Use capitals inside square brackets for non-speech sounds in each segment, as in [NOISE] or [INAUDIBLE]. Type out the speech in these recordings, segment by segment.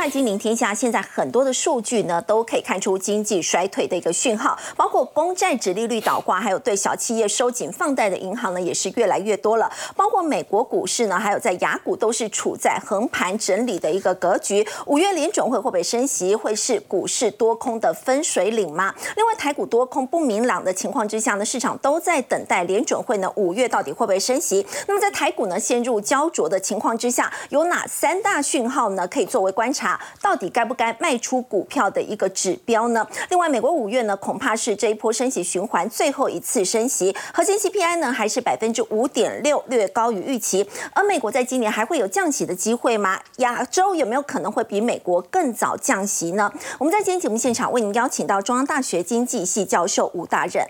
看《金陵天下》，现在很多的数据呢，都可以看出经济衰退的一个讯号，包括公债殖利率倒挂，还有对小企业收紧放贷的银行呢，也是越来越多了。包括美国股市呢，还有在雅股都是处在横盘整理的一个格局。五月联准会会不会升息，会是股市多空的分水岭吗？另外，台股多空不明朗的情况之下呢，市场都在等待联准会呢五月到底会不会升息。那么在台股呢陷入焦灼的情况之下，有哪三大讯号呢可以作为观察？查到底该不该卖出股票的一个指标呢？另外，美国五月呢，恐怕是这一波升息循环最后一次升息，核心 CPI 呢还是百分之五点六，略高于预期。而美国在今年还会有降息的机会吗？亚洲有没有可能会比美国更早降息呢？我们在今天节目现场为您邀请到中央大学经济系教授吴大任。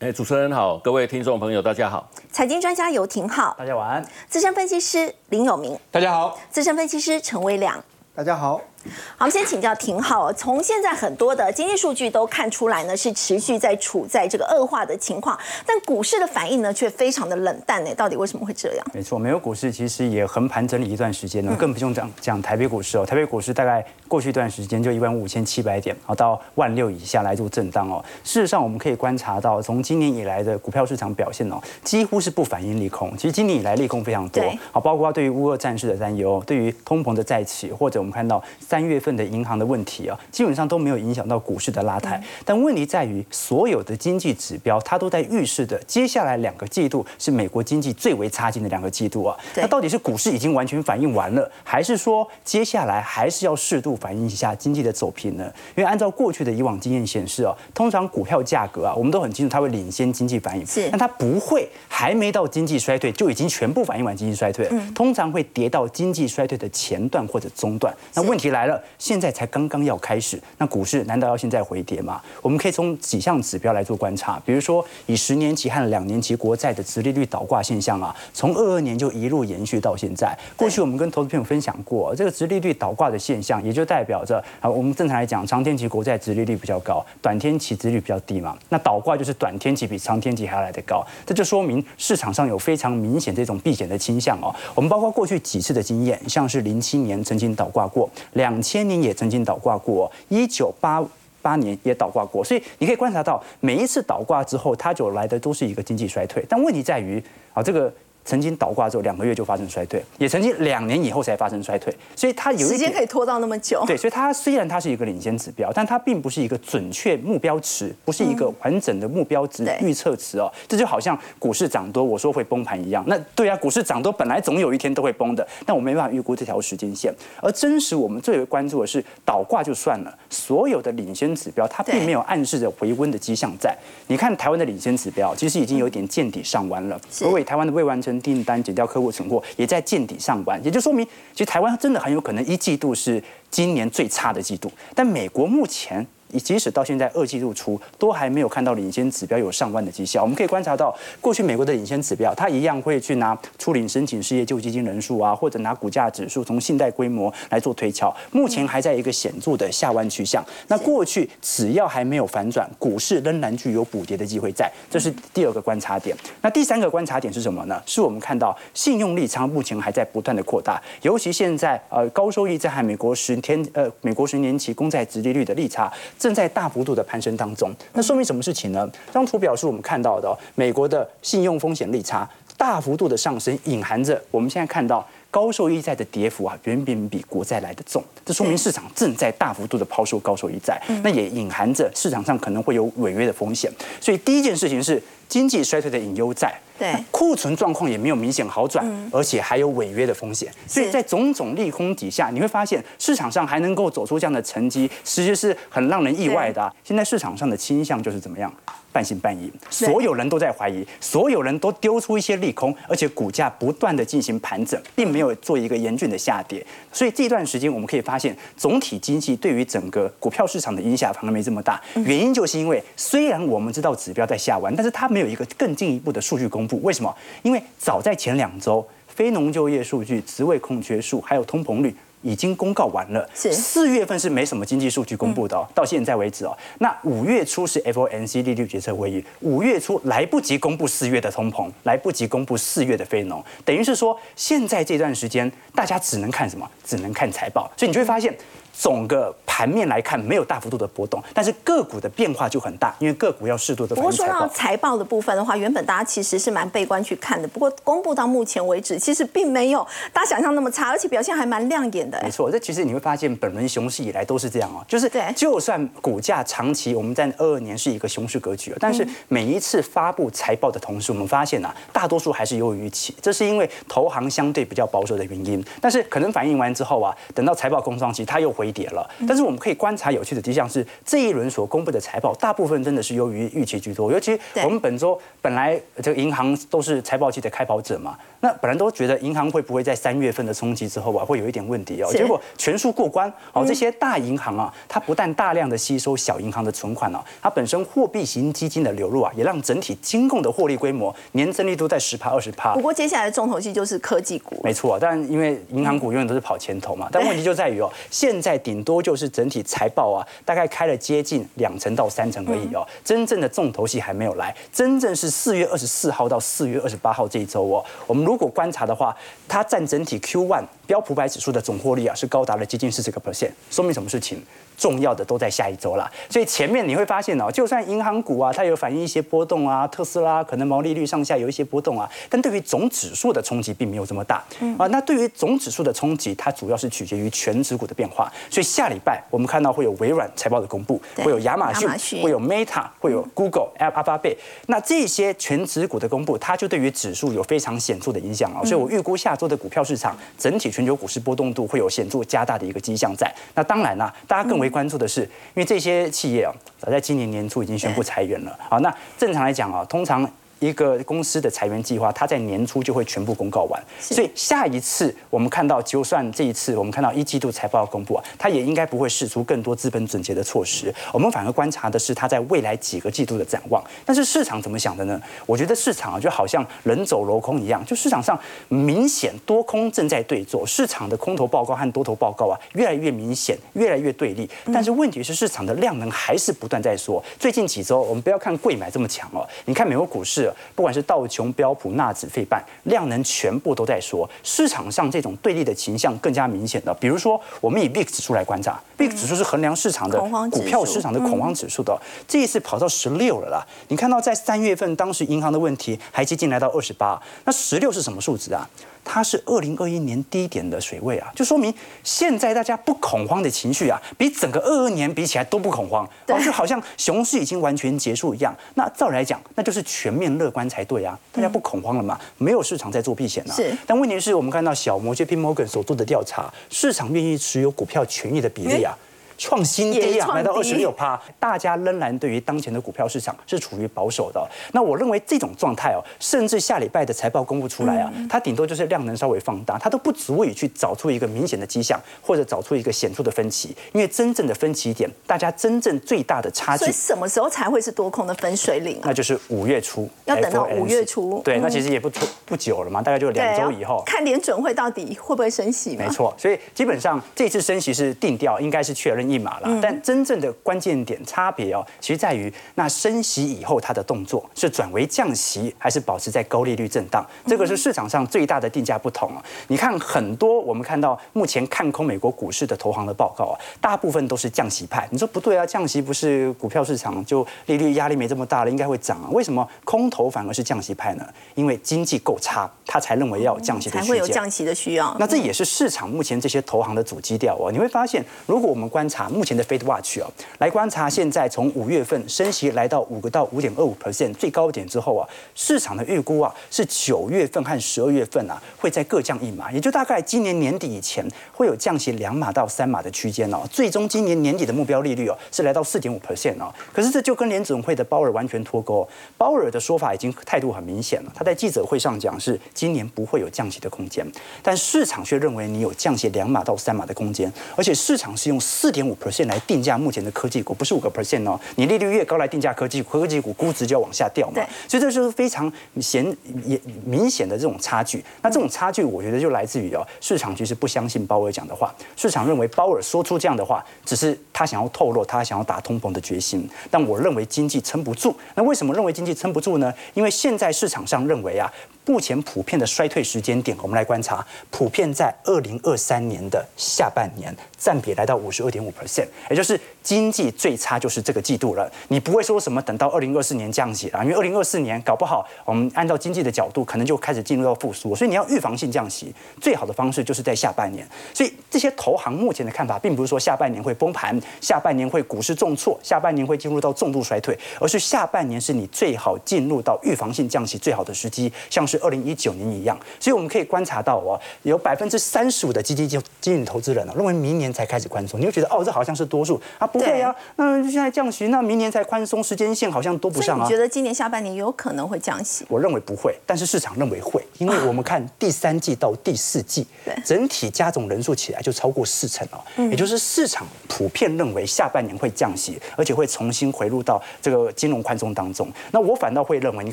哎，主持人好，各位听众朋友大家好。财经专家游廷浩，大家晚安。资深分析师林有明，大家好。资深分析师陈威良。大家好。好，我们先请教廷浩。从现在很多的经济数据都看出来呢，是持续在处在这个恶化的情况，但股市的反应呢却非常的冷淡呢。到底为什么会这样？没错，美国股市其实也横盘整理一段时间呢，更不用讲讲台北股市哦。台北股市大概过去一段时间就一万五千七百点，好到万六以下来做震荡哦。事实上，我们可以观察到，从今年以来的股票市场表现哦，几乎是不反映利空。其实今年以来利空非常多，好，包括对于乌俄战事的担忧，对于通膨的再起，或者我们看到三月份的银行。的问题啊，基本上都没有影响到股市的拉抬。但问题在于，所有的经济指标它都在预示着接下来两个季度是美国经济最为差劲的两个季度啊。那到底是股市已经完全反应完了，还是说接下来还是要适度反映一下经济的走平呢？因为按照过去的以往经验显示啊，通常股票价格啊，我们都很清楚它会领先经济反应，是，但它不会还没到经济衰退就已经全部反映完经济衰退，通常会跌到经济衰退的前段或者中段。那问题来来了，现在才。刚刚要开始，那股市难道要现在回跌吗？我们可以从几项指标来做观察，比如说以十年期和两年期国债的殖利率倒挂现象啊，从二二年就一路延续到现在。过去我们跟投资朋友分享过，这个殖利率倒挂的现象，也就代表着啊，我们正常来讲，长天期国债殖利率比较高，短天期殖利率比较低嘛。那倒挂就是短天期比长天期还要来得高，这就说明市场上有非常明显这种避险的倾向哦。我们包括过去几次的经验，像是零七年曾经倒挂过，两两千年也曾。经倒挂过，一九八八年也倒挂过，所以你可以观察到，每一次倒挂之后，它就来的都是一个经济衰退。但问题在于啊，这个。曾经倒挂之后两个月就发生衰退，也曾经两年以后才发生衰退，所以它有时间可以拖到那么久。对，所以它虽然它是一个领先指标，但它并不是一个准确目标值，不是一个完整的目标值预测值哦。这就好像股市涨多，我说会崩盘一样。那对啊，股市涨多本来总有一天都会崩的，但我没办法预估这条时间线。而真实我们最为关注的是倒挂就算了，所有的领先指标它并没有暗示着回温的迹象在。你看台湾的领先指标其实已经有点见底上弯了，所以台湾的未完成。订单减掉客户存货，也在见底上完，也就说明，其实台湾真的很有可能一季度是今年最差的季度。但美国目前。即使到现在二季度初，都还没有看到领先指标有上万的绩效。我们可以观察到，过去美国的领先指标，它一样会去拿初领申请失业救济金人数啊，或者拿股价指数从信贷规模来做推敲。目前还在一个显著的下弯趋向。那过去只要还没有反转，股市仍然具有补跌的机会在。这是第二个观察点。那第三个观察点是什么呢？是我们看到信用利差目前还在不断的扩大，尤其现在呃高收益在和美国十天呃美国十年期公债直利率的利差。正在大幅度的攀升当中，那说明什么事情呢？这张图表是我们看到的，美国的信用风险利差大幅度的上升，隐含着我们现在看到高收益债的跌幅啊，远远比国债来的重。这说明市场正在大幅度的抛售高收益债，那也隐含着市场上可能会有违约的风险。所以第一件事情是经济衰退的隐忧在。对，库存状况也没有明显好转，而且还有违约的风险，所以在种种利空底下，你会发现市场上还能够走出这样的成绩，其实是很让人意外的。现在市场上的倾向就是怎么样？半信半疑，所有人都在怀疑，所有人都丢出一些利空，而且股价不断的进行盘整，并没有做一个严峻的下跌。所以这段时间我们可以发现，总体经济对于整个股票市场的影响反而没这么大。原因就是因为虽然我们知道指标在下弯，但是它没有一个更进一步的数据公布。为什么？因为早在前两周，非农就业数据、职位空缺数还有通膨率。已经公告完了，是四月份是没什么经济数据公布的哦，到现在为止哦。那五月初是 FOMC 利率决策会议，五月初来不及公布四月的通膨，来不及公布四月的非农，等于是说现在这段时间大家只能看什么？只能看财报，所以你就会发现。总个盘面来看，没有大幅度的波动，但是个股的变化就很大，因为个股要适度的。不过说到财报的部分的话，原本大家其实是蛮悲观去看的。不过公布到目前为止，其实并没有大家想象那么差，而且表现还蛮亮眼的。没错，这其实你会发现，本轮熊市以来都是这样哦，就是对，就算股价长期我们在二二年是一个熊市格局，但是每一次发布财报的同时，我们发现啊，大多数还是优于预期，这是因为投行相对比较保守的原因。但是可能反映完之后啊，等到财报空窗期，它又回跌了，但是。我们可以观察有趣的迹象是，这一轮所公布的财报大部分真的是优于预期居多。尤其我们本周本来这个银行都是财报期的开跑者嘛，那本来都觉得银行会不会在三月份的冲击之后啊，会有一点问题哦。结果全数过关哦。这些大银行啊，它不但大量的吸收小银行的存款哦，它本身货币型基金的流入啊，也让整体金控的获利规模年增率都在十趴二十趴。不过接下来的重头戏就是科技股。没错，但因为银行股永远都是跑前头嘛，但问题就在于哦，现在顶多就是。整体财报啊，大概开了接近两成到三成而已哦。真正的重头戏还没有来，真正是四月二十四号到四月二十八号这一周哦。我们如果观察的话，它占整体 Q one 标普百指数的总获利啊，是高达了接近四十个 percent，说明什么事情？重要的都在下一周了，所以前面你会发现哦，就算银行股啊，它有反映一些波动啊，特斯拉可能毛利率上下有一些波动啊，但对于总指数的冲击并没有这么大啊。那对于总指数的冲击，它主要是取决于全指股的变化。所以下礼拜我们看到会有微软财报的公布，会有亚马逊，会有 Meta，会有 Google、App、阿巴贝。那这些全指股的公布，它就对于指数有非常显著的影响啊。所以我预估下周的股票市场整体全球股市波动度会有显著加大的一个迹象在。那当然啦，大家更为关注的是，因为这些企业啊，早在今年年初已经宣布裁员了。好，那正常来讲啊，通常。一个公司的裁员计划，它在年初就会全部公告完，所以下一次我们看到，就算这一次我们看到一季度财报公布啊，它也应该不会试出更多资本准结的措施。我们反而观察的是它在未来几个季度的展望。但是市场怎么想的呢？我觉得市场啊，就好像人走楼空一样，就市场上明显多空正在对坐，市场的空头报告和多头报告啊，越来越明显，越来越对立。但是问题是，市场的量能还是不断在缩。最近几周，我们不要看贵买这么强哦，你看美国股市。不管是道琼、标普、纳指、费半，量能全部都在说，市场上这种对立的倾向更加明显的。比如说，我们以 VIX 指数来观察，VIX 指数是衡量市场的股票市场的恐慌指数的，这一次跑到十六了啦。你看到在三月份，当时银行的问题还接近来到二十八，那十六是什么数值啊？它是二零二一年低点的水位啊，就说明现在大家不恐慌的情绪啊，比整个二二年比起来都不恐慌，就好像熊市已经完全结束一样。那照理来讲，那就是全面乐观才对啊，大家不恐慌了嘛，没有市场在做避险啊。是。但问题是我们看到小摩 J P Morgan 所做的调查，市场愿意持有股票权益的比例啊。创新低啊，来到二十六趴，大家仍然对于当前的股票市场是处于保守的。那我认为这种状态哦，甚至下礼拜的财报公布出来啊，它顶多就是量能稍微放大，它都不足以去找出一个明显的迹象，或者找出一个显著的分歧。因为真正的分歧点，大家真正最大的差距，所以什么时候才会是多空的分水岭？啊那就是五月初，要等到五月初。对，那其实也不不不久了嘛，大概就两周以后，看联准会到底会不会升息。没错，所以基本上这次升息是定调，应该是确认一码了，但。真正的关键点差别哦，其实在于那升息以后它的动作是转为降息，还是保持在高利率震荡？这个是市场上最大的定价不同啊！你看很多我们看到目前看空美国股市的投行的报告啊，大部分都是降息派。你说不对啊，降息不是股票市场就利率压力没这么大了，应该会涨啊？为什么空头反而是降息派呢？因为经济够差，他才认为要降息的才会有降息的需要。那这也是市场目前这些投行的主基调哦。你会发现，如果我们观察目前的 Fed Watch。去哦，来观察现在从五月份升息来到五个到五点二五 percent 最高点之后啊，市场的预估啊是九月份和十二月份啊会再各降一码，也就大概今年年底以前会有降息两码到三码的区间哦。最终今年年底的目标利率哦是来到四点五 percent 哦。可是这就跟联准会的鲍尔完全脱钩，鲍尔的说法已经态度很明显了，他在记者会上讲是今年不会有降息的空间，但市场却认为你有降息两码到三码的空间，而且市场是用四点。点五 percent 来定价目前的科技股，不是五个 percent 哦。你利率越高来定价科技股，科技股估值就要往下掉嘛。所以这就是非常显也明显的这种差距。那这种差距，我觉得就来自于哦，市场其实不相信鲍尔讲的话，市场认为鲍尔说出这样的话，只是他想要透露他想要打通膨的决心。但我认为经济撑不住。那为什么认为经济撑不住呢？因为现在市场上认为啊。目前普遍的衰退时间点，我们来观察，普遍在二零二三年的下半年，占比来到五十二点五 percent，也就是经济最差就是这个季度了。你不会说什么等到二零二四年降息了，因为二零二四年搞不好，我们按照经济的角度，可能就开始进入到复苏，所以你要预防性降息，最好的方式就是在下半年。所以这些投行目前的看法，并不是说下半年会崩盘，下半年会股市重挫，下半年会进入到重度衰退，而是下半年是你最好进入到预防性降息最好的时机，像。是二零一九年一样，所以我们可以观察到哦，有百分之三十五的基金经经理投资人呢，认为明年才开始宽松。你就觉得哦，这好像是多数啊，不会啊，那现在降息，那明年才宽松，时间线好像都不上啊。你觉得今年下半年有可能会降息？我认为不会，但是市场认为会，因为我们看第三季到第四季，[LAUGHS] 整体加总人数起来就超过四成哦，也就是市场普遍认为下半年会降息，而且会重新回入到这个金融宽松当中。那我反倒会认为，你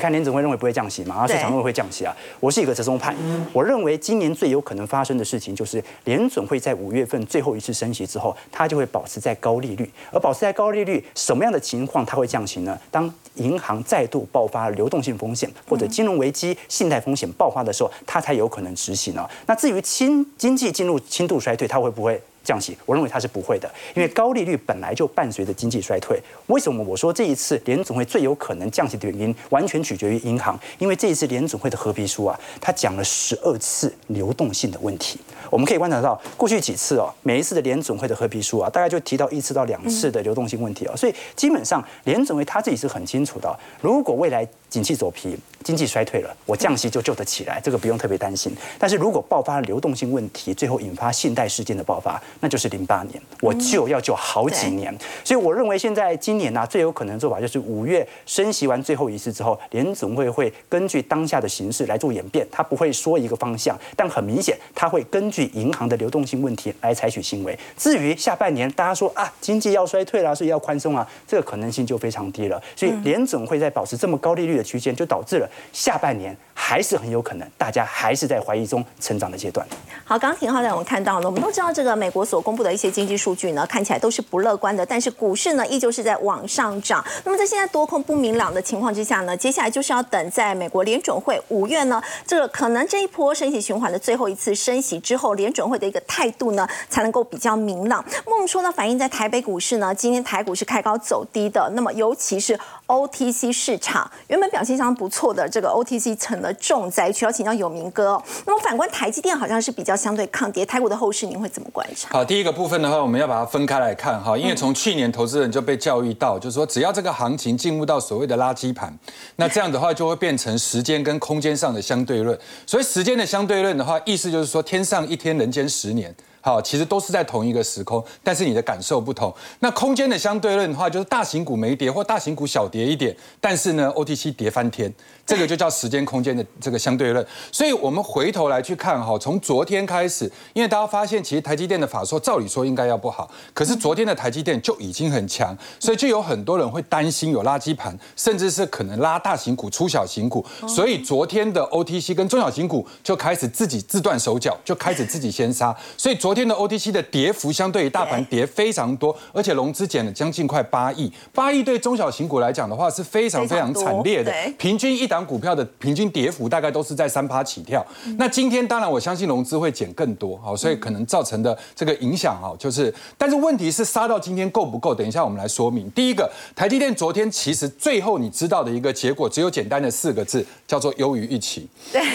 看联总会认为不会降息嘛，然后市场认为会降息。啊，我是一个折中派。我认为今年最有可能发生的事情，就是联准会在五月份最后一次升息之后，它就会保持在高利率。而保持在高利率，什么样的情况它会降息呢？当银行再度爆发流动性风险或者金融危机、信贷风险爆发的时候，它才有可能执行呢。那至于轻经济进入轻度衰退，它会不会？降息，我认为它是不会的，因为高利率本来就伴随着经济衰退。为什么我说这一次联总会最有可能降息的原因，完全取决于银行？因为这一次联总会的合皮书啊，它讲了十二次流动性的问题。我们可以观察到，过去几次哦，每一次的联总会的合皮书啊，大概就提到一次到两次的流动性问题啊，所以基本上联总会他自己是很清楚的，如果未来。景气走皮，经济衰退了，我降息就救得起来，这个不用特别担心。但是如果爆发流动性问题，最后引发信贷事件的爆发，那就是零八年，我救要救好几年。所以我认为现在今年呢，最有可能的做法就是五月升息完最后一次之后，联总会会根据当下的形势来做演变，它不会说一个方向，但很明显它会根据银行的流动性问题来采取行为。至于下半年大家说啊，经济要衰退了，所以要宽松啊，这个可能性就非常低了。所以联总会在保持这么高利率的。区间就导致了下半年还是很有可能，大家还是在怀疑中成长的阶段。好，刚刚廷浩在我们看到了，我们都知道这个美国我所公布的一些经济数据呢，看起来都是不乐观的，但是股市呢依旧是在往上涨。那么在现在多空不明朗的情况之下呢，接下来就是要等在美国联准会五月呢，这个可能这一波升息循环的最后一次升息之后，联准会的一个态度呢才能够比较明朗。孟说呢，反映在台北股市呢，今天台股是开高走低的，那么尤其是 OTC 市场原本表。表现相当不错的这个 OTC 成了重灾区，要请教有明哥。那么反观台积电，好像是比较相对抗跌。台股的后市，您会怎么观察？好，第一个部分的话，我们要把它分开来看哈，因为从去年投资人就被教育到，就是说只要这个行情进入到所谓的垃圾盘，那这样的话就会变成时间跟空间上的相对论。所以时间的相对论的话，意思就是说天上一天，人间十年。好，其实都是在同一个时空，但是你的感受不同。那空间的相对论的话，就是大型股没跌或大型股小跌一点，但是呢，OTC 跌翻天。这个就叫时间空间的这个相对论，所以我们回头来去看哈，从昨天开始，因为大家发现其实台积电的法说照理说应该要不好，可是昨天的台积电就已经很强，所以就有很多人会担心有垃圾盘，甚至是可能拉大型股出小型股，所以昨天的 OTC 跟中小型股就开始自己自断手脚，就开始自己先杀，所以昨天的 OTC 的跌幅相对于大盘跌非常多，而且融资减了将近快八亿，八亿对中小型股来讲的话是非常非常惨烈的，平均一档。股票的平均跌幅大概都是在三趴起跳。那今天当然我相信融资会减更多，好，所以可能造成的这个影响啊，就是，但是问题是杀到今天够不够？等一下我们来说明。第一个，台积电昨天其实最后你知道的一个结果，只有简单的四个字，叫做优于预期。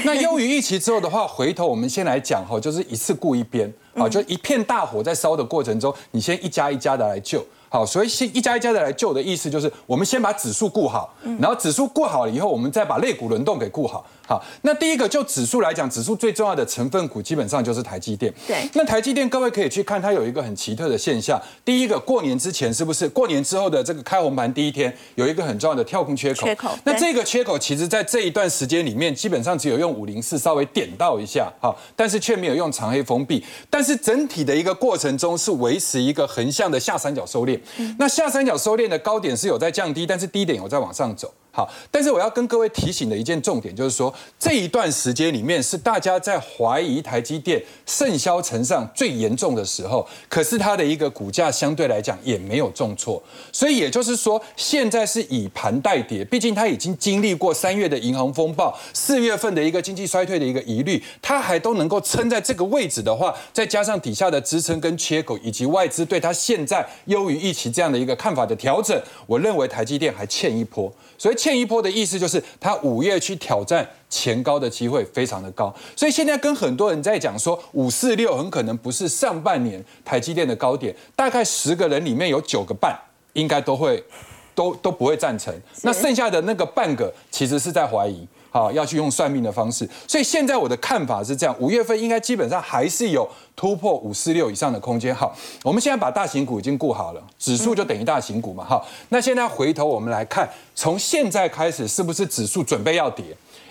那优于预期之后的话，回头我们先来讲哈，就是一次顾一边，好，就一片大火在烧的过程中，你先一家一家的来救。好，所以先一家一家的来救的意思就是，我们先把指数顾好，然后指数顾好了以后，我们再把肋骨轮动给顾好。好，那第一个就指数来讲，指数最重要的成分股基本上就是台积电。对，那台积电各位可以去看，它有一个很奇特的现象。第一个，过年之前是不是过年之后的这个开红盘第一天，有一个很重要的跳空缺口？缺口。那这个缺口其实在这一段时间里面，基本上只有用五零四稍微点到一下，好，但是却没有用长黑封闭。但是整体的一个过程中是维持一个横向的下三角收敛。那下三角收敛的高点是有在降低，但是低点有在往上走。好，但是我要跟各位提醒的一件重点就是说，这一段时间里面是大家在怀疑台积电盛销成上最严重的时候，可是它的一个股价相对来讲也没有重挫，所以也就是说，现在是以盘带跌，毕竟它已经经历过三月的银行风暴，四月份的一个经济衰退的一个疑虑，它还都能够撑在这个位置的话，再加上底下的支撑跟缺口，以及外资对它现在优于预期这样的一个看法的调整，我认为台积电还欠一波。所以欠一波的意思就是，它五月去挑战前高的机会非常的高。所以现在跟很多人在讲说，五四六很可能不是上半年台积电的高点，大概十个人里面有九个半应该都会都都不会赞成。那剩下的那个半个其实是在怀疑。好，要去用算命的方式，所以现在我的看法是这样：五月份应该基本上还是有突破五四六以上的空间。好，我们现在把大型股已经顾好了，指数就等于大型股嘛。好，那现在回头我们来看，从现在开始是不是指数准备要跌？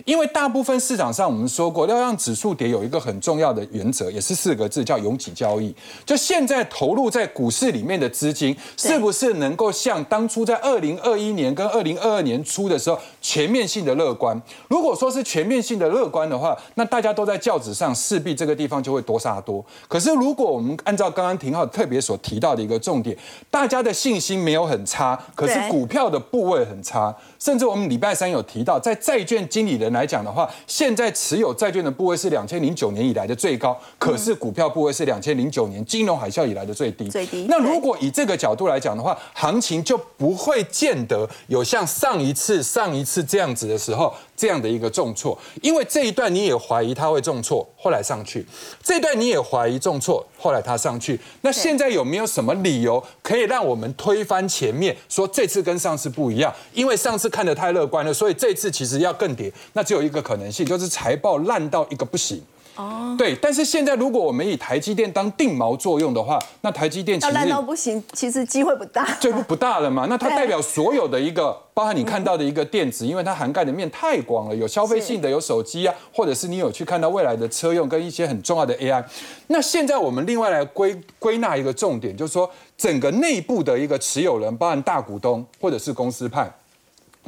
因为大部分市场上，我们说过要让指数跌，有一个很重要的原则，也是四个字，叫拥挤交易。就现在投入在股市里面的资金，是不是能够像当初在二零二一年跟二零二二年初的时候全面性的乐观？如果说是全面性的乐观的话，那大家都在轿子上，势必这个地方就会多杀多。可是如果我们按照刚刚廷浩特别所提到的一个重点，大家的信心没有很差，可是股票的部位很差。甚至我们礼拜三有提到，在债券经理人来讲的话，现在持有债券的部位是两千零九年以来的最高，可是股票部位是两千零九年金融海啸以来的最低。最低。那如果以这个角度来讲的话，行情就不会见得有像上一次、上一次这样子的时候。这样的一个重挫，因为这一段你也怀疑它会重挫，后来上去；这段你也怀疑重挫，后来他上去。那现在有没有什么理由可以让我们推翻前面，说这次跟上次不一样？因为上次看得太乐观了，所以这次其实要更跌。那只有一个可能性，就是财报烂到一个不行。哦，对，但是现在如果我们以台积电当定锚作用的话，那台积电要烂到不行，其实机会不大，这不不大了嘛。[LAUGHS] 那它代表所有的一个，包含你看到的一个电子，因为它涵盖的面太广了，有消费性的，有手机啊，或者是你有去看到未来的车用跟一些很重要的 AI。那现在我们另外来归归纳一个重点，就是说整个内部的一个持有人，包含大股东或者是公司派，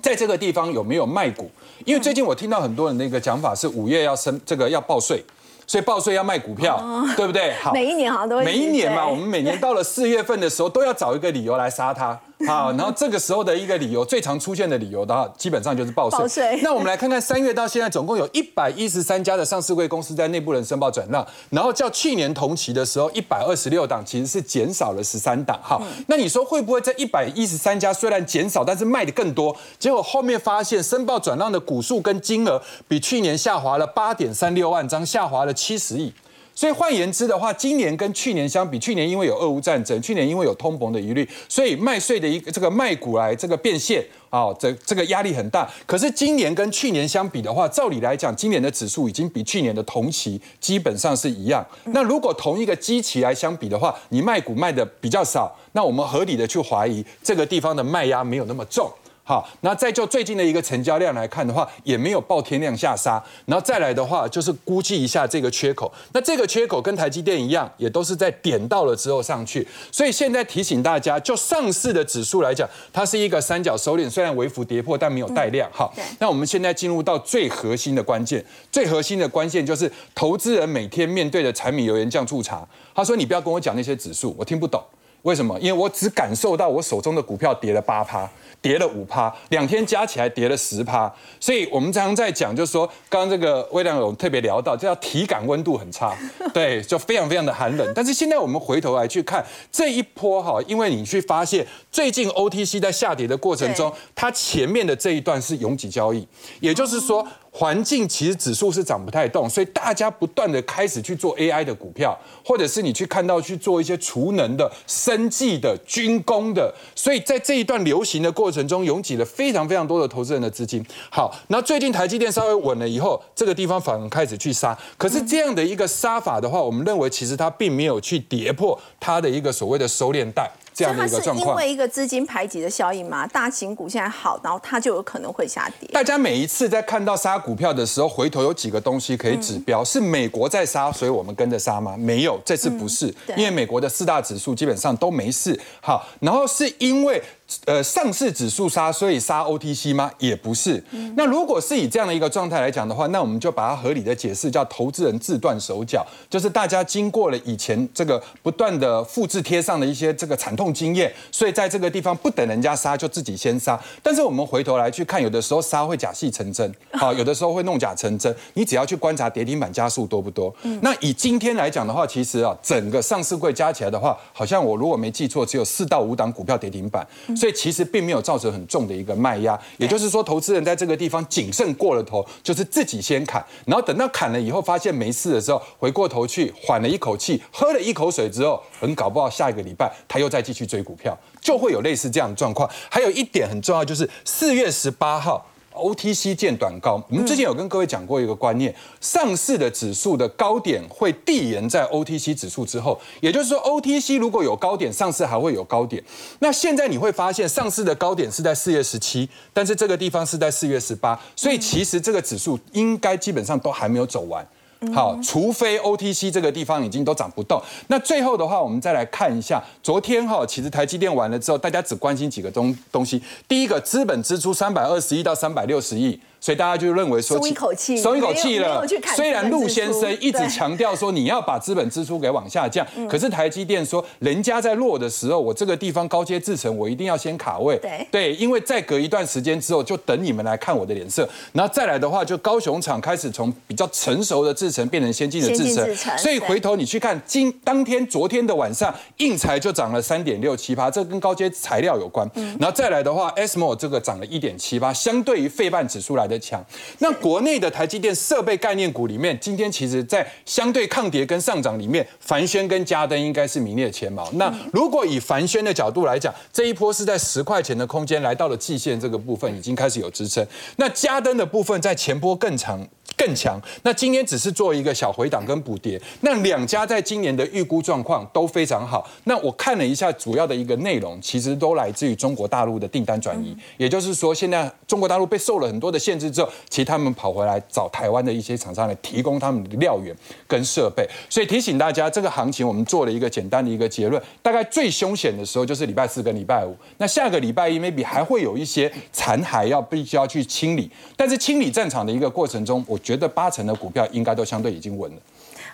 在这个地方有没有卖股？因为最近我听到很多人的一个讲法是五月要升这个要报税。所以报税要卖股票，对不对？好，每一年好像都会。每一年嘛，我们每年到了四月份的时候，都要找一个理由来杀它。[LAUGHS] 好，然后这个时候的一个理由，最常出现的理由的话，基本上就是报税。[LAUGHS] 那我们来看看三月到现在，总共有一百一十三家的上市贵公司在内部人申报转让，然后较去年同期的时候，一百二十六档其实是减少了十三档。好，那你说会不会在一百一十三家虽然减少，但是卖的更多？结果后面发现申报转让的股数跟金额比去年下滑了八点三六万张，下滑了七十亿。所以换言之的话，今年跟去年相比，去年因为有俄乌战争，去年因为有通膨的疑虑，所以卖税的一个这个卖股来这个变现啊，这这个压力很大。可是今年跟去年相比的话，照理来讲，今年的指数已经比去年的同期基本上是一样。那如果同一个基期来相比的话，你卖股卖的比较少，那我们合理的去怀疑这个地方的卖压没有那么重。好，那再就最近的一个成交量来看的话，也没有爆天量下杀。然后再来的话，就是估计一下这个缺口。那这个缺口跟台积电一样，也都是在点到了之后上去。所以现在提醒大家，就上市的指数来讲，它是一个三角收敛，虽然微幅跌破，但没有带量。好，那我们现在进入到最核心的关键，最核心的关键就是投资人每天面对的柴米油盐酱醋茶。他说：“你不要跟我讲那些指数，我听不懂。为什么？因为我只感受到我手中的股票跌了八趴。”跌了五趴，两天加起来跌了十趴，所以我们常常在讲，就是说，刚刚这个魏亮有特别聊到，这叫体感温度很差，[LAUGHS] 对，就非常非常的寒冷。但是现在我们回头来去看这一波哈，因为你去发现最近 OTC 在下跌的过程中，它前面的这一段是拥挤交易，也就是说。环境其实指数是涨不太动，所以大家不断的开始去做 AI 的股票，或者是你去看到去做一些储能的、生技的、军工的，所以在这一段流行的过程中，涌起了非常非常多的投资人的资金。好，那最近台积电稍微稳了以后，这个地方反而开始去杀，可是这样的一个杀法的话，我们认为其实它并没有去跌破它的一个所谓的收敛带。这样的一个状况，因为一个资金排挤的效应嘛，大型股现在好，然后它就有可能会下跌。大家每一次在看到杀股票的时候，回头有几个东西可以指标，是美国在杀，所以我们跟着杀吗？没有，这次不是，因为美国的四大指数基本上都没事。好，然后是因为。呃，上市指数杀，所以杀 OTC 吗？也不是。那如果是以这样的一个状态来讲的话，那我们就把它合理的解释，叫投资人自断手脚，就是大家经过了以前这个不断的复制贴上的一些这个惨痛经验，所以在这个地方不等人家杀，就自己先杀。但是我们回头来去看，有的时候杀会假戏成真，好，有的时候会弄假成真。你只要去观察跌停板加速多不多。那以今天来讲的话，其实啊，整个上市柜加起来的话，好像我如果没记错，只有四到五档股票跌停板。所以其实并没有造成很重的一个卖压，也就是说，投资人在这个地方谨慎过了头，就是自己先砍，然后等到砍了以后发现没事的时候，回过头去缓了一口气，喝了一口水之后，很搞不好下一个礼拜他又再继续追股票，就会有类似这样的状况。还有一点很重要，就是四月十八号。OTC 见短高，我们之前有跟各位讲过一个观念，上市的指数的高点会递延在 OTC 指数之后，也就是说 OTC 如果有高点，上市还会有高点。那现在你会发现，上市的高点是在四月十七，但是这个地方是在四月十八，所以其实这个指数应该基本上都还没有走完。好，除非 OTC 这个地方已经都涨不动，那最后的话，我们再来看一下昨天哈，其实台积电完了之后，大家只关心几个东东西，第一个资本支出三百二十亿到三百六十亿。所以大家就认为说松一口气，松一口气了。虽然陆先生一直强调说你要把资本支出给往下降，可是台积电说人家在落的时候，我这个地方高阶制程我一定要先卡位。对对，因为再隔一段时间之后，就等你们来看我的脸色。然后再来的话，就高雄厂开始从比较成熟的制程变成先进的制程。所以回头你去看今当天昨天的晚上，硬材就涨了三点六七八，这跟高阶材料有关。然后再来的话，SMO 这个涨了一点七八，相对于费半指数来的。强，那国内的台积电设备概念股里面，今天其实在相对抗跌跟上涨里面，凡轩跟嘉登应该是名列前茅。那如果以凡轩的角度来讲，这一波是在十块钱的空间来到了季线这个部分，已经开始有支撑。那嘉登的部分在前波更长。更强。那今天只是做一个小回档跟补跌。那两家在今年的预估状况都非常好。那我看了一下主要的一个内容，其实都来自于中国大陆的订单转移。也就是说，现在中国大陆被受了很多的限制之后，其实他们跑回来找台湾的一些厂商来提供他们的料源跟设备。所以提醒大家，这个行情我们做了一个简单的一个结论：大概最凶险的时候就是礼拜四跟礼拜五。那下个礼拜一 maybe 还会有一些残骸要必须要去清理。但是清理战场的一个过程中，我。觉得八成的股票应该都相对已经稳了。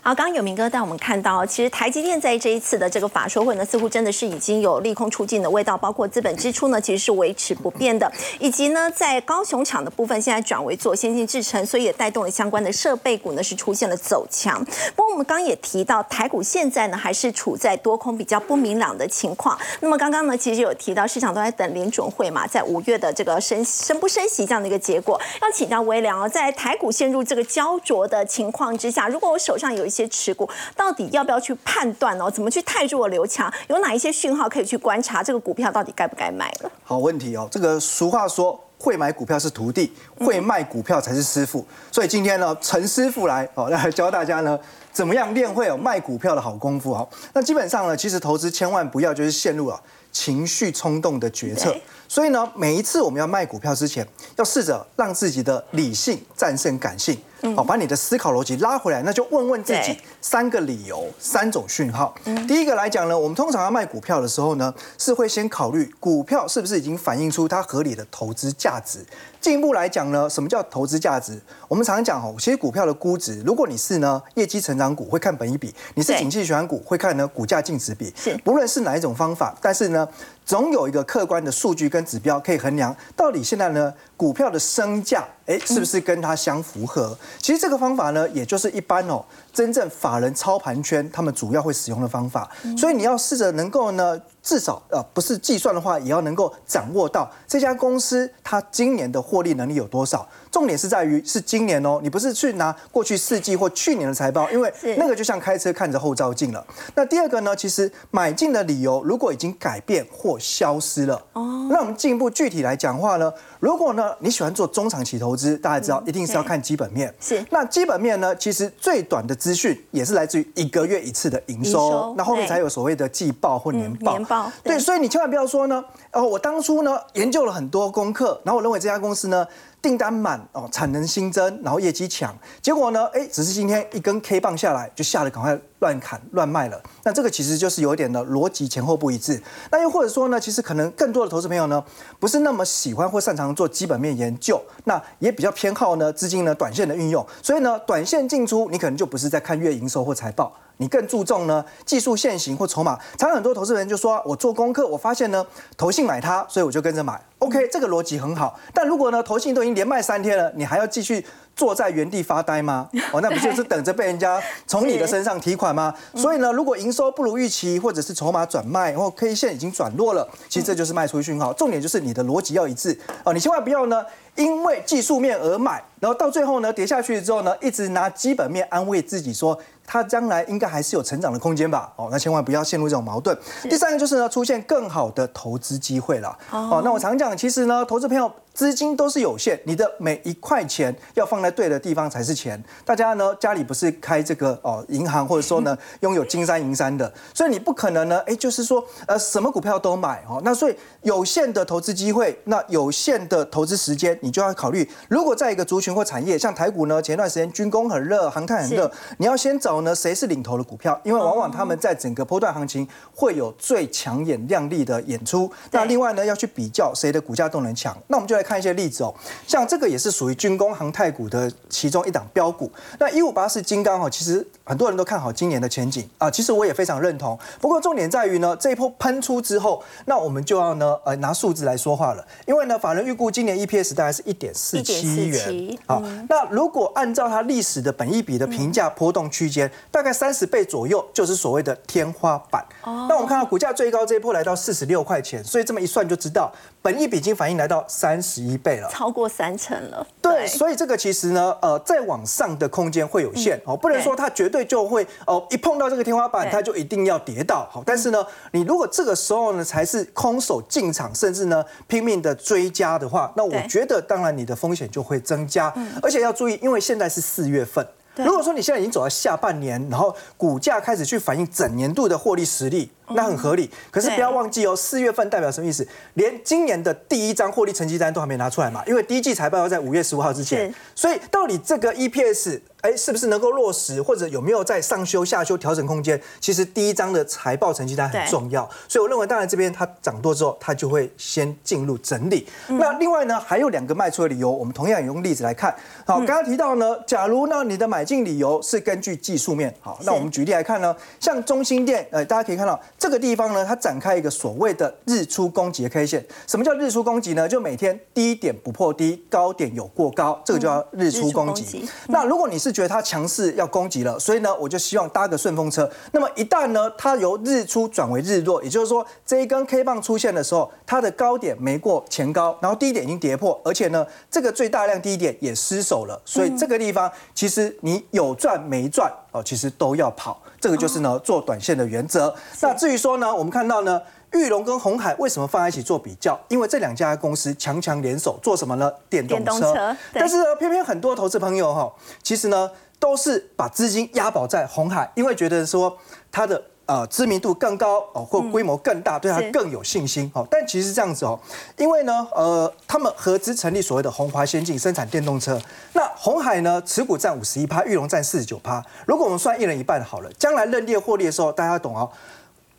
好，刚刚有明哥带我们看到，其实台积电在这一次的这个法说会呢，似乎真的是已经有利空出尽的味道，包括资本支出呢，其实是维持不变的，以及呢，在高雄厂的部分，现在转为做先进制程，所以也带动了相关的设备股呢，是出现了走强。不过我们刚刚也提到，台股现在呢，还是处在多空比较不明朗的情况。那么刚刚呢，其实有提到市场都在等联准会嘛，在五月的这个升升不升息这样的一个结果，要请教微良哦，在台股陷入这个焦灼的情况之下，如果我手上有一些持股到底要不要去判断哦？怎么去泰弱留强？有哪一些讯号可以去观察这个股票到底该不该卖了？好问题哦，这个俗话说会买股票是徒弟，会卖股票才是师傅。所以今天呢，陈师傅来哦，来教大家呢怎么样练会有卖股票的好功夫。好，那基本上呢，其实投资千万不要就是陷入啊情绪冲动的决策。所以呢，每一次我们要卖股票之前，要试着让自己的理性战胜感性。好，把你的思考逻辑拉回来，那就问问自己三个理由、三种讯号。第一个来讲呢，我们通常要卖股票的时候呢，是会先考虑股票是不是已经反映出它合理的投资价值。进一步来讲呢，什么叫投资价值？我们常常讲哦，其实股票的估值，如果你是呢业绩成长股，会看本一比；你是景气循环股，会看呢股价净值比。是，不论是哪一种方法，但是呢，总有一个客观的数据跟指标可以衡量，到底现在呢股票的升价，哎，是不是跟它相符合？其实这个方法呢，也就是一般哦真正法人操盘圈他们主要会使用的方法。所以你要试着能够呢。至少呃不是计算的话，也要能够掌握到这家公司它今年的获利能力有多少。重点是在于是今年哦，你不是去拿过去四季或去年的财报，因为那个就像开车看着后照镜了。那第二个呢，其实买进的理由如果已经改变或消失了，哦，那我们进一步具体来讲话呢，如果呢你喜欢做中长期投资，大家知道一定是要看基本面。是。那基本面呢，其实最短的资讯也是来自于一个月一次的营收，那后面才有所谓的季报或年报。对，所以你千万不要说呢，哦，我当初呢研究了很多功课，然后我认为这家公司呢订单满哦，产能新增，然后业绩强，结果呢，哎，只是今天一根 K 棒下来就吓得赶快乱砍乱卖了。那这个其实就是有一点的逻辑前后不一致。那又或者说呢，其实可能更多的投资朋友呢不是那么喜欢或擅长做基本面研究，那也比较偏好呢资金呢短线的运用，所以呢短线进出你可能就不是在看月营收或财报。你更注重呢技术线型或筹码，常常很多投资人就说：“我做功课，我发现呢投信买它，所以我就跟着买。” OK，这个逻辑很好。但如果呢投信都已经连卖三天了，你还要继续坐在原地发呆吗？哦，那不就是等着被人家 [LAUGHS] 从你的身上提款吗？所以呢，如果营收不如预期，或者是筹码转卖，或 K 线已经转弱了，其实这就是卖出讯号。重点就是你的逻辑要一致哦，你千万不要呢因为技术面而买，然后到最后呢跌下去之后呢，一直拿基本面安慰自己说。它将来应该还是有成长的空间吧？哦，那千万不要陷入这种矛盾。第三个就是呢，出现更好的投资机会了。哦，那我常讲，其实呢，投资朋友。资金都是有限，你的每一块钱要放在对的地方才是钱。大家呢家里不是开这个哦银行，或者说呢 [LAUGHS] 拥有金山银山的，所以你不可能呢哎就是说呃什么股票都买哦。那所以有限的投资机会，那有限的投资时间，你就要考虑，如果在一个族群或产业，像台股呢前段时间军工很热，航太很热，你要先找呢谁是领头的股票，因为往往他们在整个波段行情会有最抢眼亮丽的演出。那另外呢要去比较谁的股价动能强，那我们就来。看一些例子哦，像这个也是属于军工航太股的其中一档标股。那一五八是金刚哦，其实很多人都看好今年的前景啊，其实我也非常认同。不过重点在于呢，这一波喷出之后，那我们就要呢呃拿数字来说话了。因为呢，法人预估今年 EPS 大概是一点四七元好，那如果按照它历史的本益比的评价波动区间，大概三十倍左右就是所谓的天花板。那我们看到股价最高这一波来到四十六块钱，所以这么一算就知道。本益比已经反映来到三十一倍了，超过三成了。对，所以这个其实呢，呃，再往上的空间会有限哦，不能说它绝对就会哦，一碰到这个天花板，它就一定要跌到好。但是呢，你如果这个时候呢，才是空手进场，甚至呢拼命的追加的话，那我觉得当然你的风险就会增加，而且要注意，因为现在是四月份。如果说你现在已经走到下半年，然后股价开始去反映整年度的获利实力，那很合理。可是不要忘记哦，四月份代表什么意思？连今年的第一张获利成绩单都还没拿出来嘛，因为第一季财报要在五月十五号之前。所以到底这个 EPS？哎，是不是能够落实，或者有没有在上修、下修调整空间？其实第一章的财报成绩单很重要，所以我认为，当然这边它涨多之后，它就会先进入整理。那另外呢，还有两个卖出的理由，我们同样也用例子来看。好，刚刚提到呢，假如呢你的买进理由是根据技术面，好，那我们举例来看呢，像中心店，呃，大家可以看到这个地方呢，它展开一个所谓的日出攻击的 K 线。什么叫日出攻击呢？就每天低点不破低，高点有过高，这个叫日出攻击。那如果你是觉得它强势要攻击了，所以呢，我就希望搭个顺风车。那么一旦呢，它由日出转为日落，也就是说这一根 K 棒出现的时候，它的高点没过前高，然后低点已经跌破，而且呢，这个最大量低点也失守了。所以这个地方其实你有赚没赚哦，其实都要跑。这个就是呢做短线的原则。那至于说呢，我们看到呢。玉龙跟红海为什么放在一起做比较？因为这两家公司强强联手做什么呢？电动车。但是呢，偏偏很多投资朋友哈，其实呢都是把资金押宝在红海，因为觉得说它的呃知名度更高哦，或规模更大，对它更有信心哦。但其实这样子哦，因为呢呃，他们合资成立所谓的红华先进生产电动车。那红海呢持股占五十一趴，玉龙占四十九趴。如果我们算一人一半好了，将来认列获利的时候，大家懂哦。